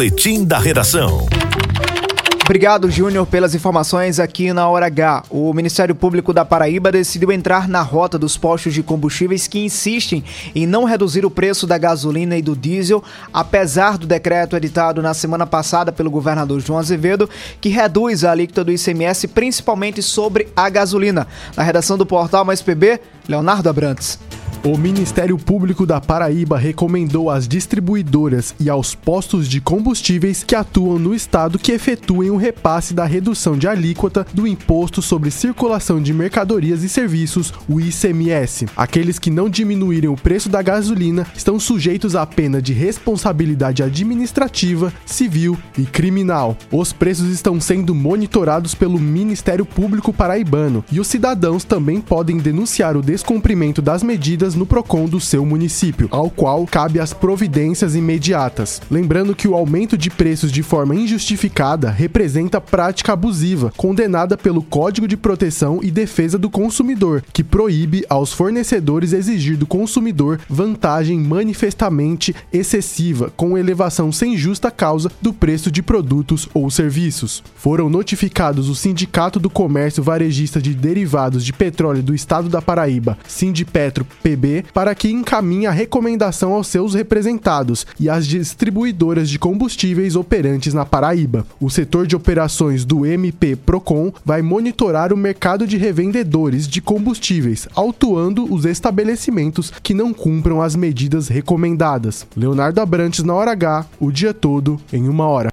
Boletim da Redação. Obrigado, Júnior, pelas informações aqui na Hora H. O Ministério Público da Paraíba decidiu entrar na rota dos postos de combustíveis que insistem em não reduzir o preço da gasolina e do diesel, apesar do decreto editado na semana passada pelo governador João Azevedo, que reduz a alíquota do ICMS principalmente sobre a gasolina. Na redação do portal Mais PB, Leonardo Abrantes. O Ministério Público da Paraíba recomendou às distribuidoras e aos postos de combustíveis que atuam no estado que efetuem o repasse da redução de alíquota do Imposto sobre Circulação de Mercadorias e Serviços, o ICMS. Aqueles que não diminuírem o preço da gasolina estão sujeitos à pena de responsabilidade administrativa, civil e criminal. Os preços estão sendo monitorados pelo Ministério Público Paraibano e os cidadãos também podem denunciar o descumprimento das medidas no PROCON do seu município, ao qual cabe as providências imediatas. Lembrando que o aumento de preços de forma injustificada representa prática abusiva, condenada pelo Código de Proteção e Defesa do Consumidor, que proíbe aos fornecedores exigir do consumidor vantagem manifestamente excessiva, com elevação sem justa causa do preço de produtos ou serviços. Foram notificados o Sindicato do Comércio Varejista de Derivados de Petróleo do Estado da Paraíba, Sindipetro PB para que encaminhe a recomendação aos seus representados e às distribuidoras de combustíveis operantes na Paraíba. O setor de operações do MP Procon vai monitorar o mercado de revendedores de combustíveis, autuando os estabelecimentos que não cumpram as medidas recomendadas. Leonardo Abrantes na hora H, o dia todo em uma hora.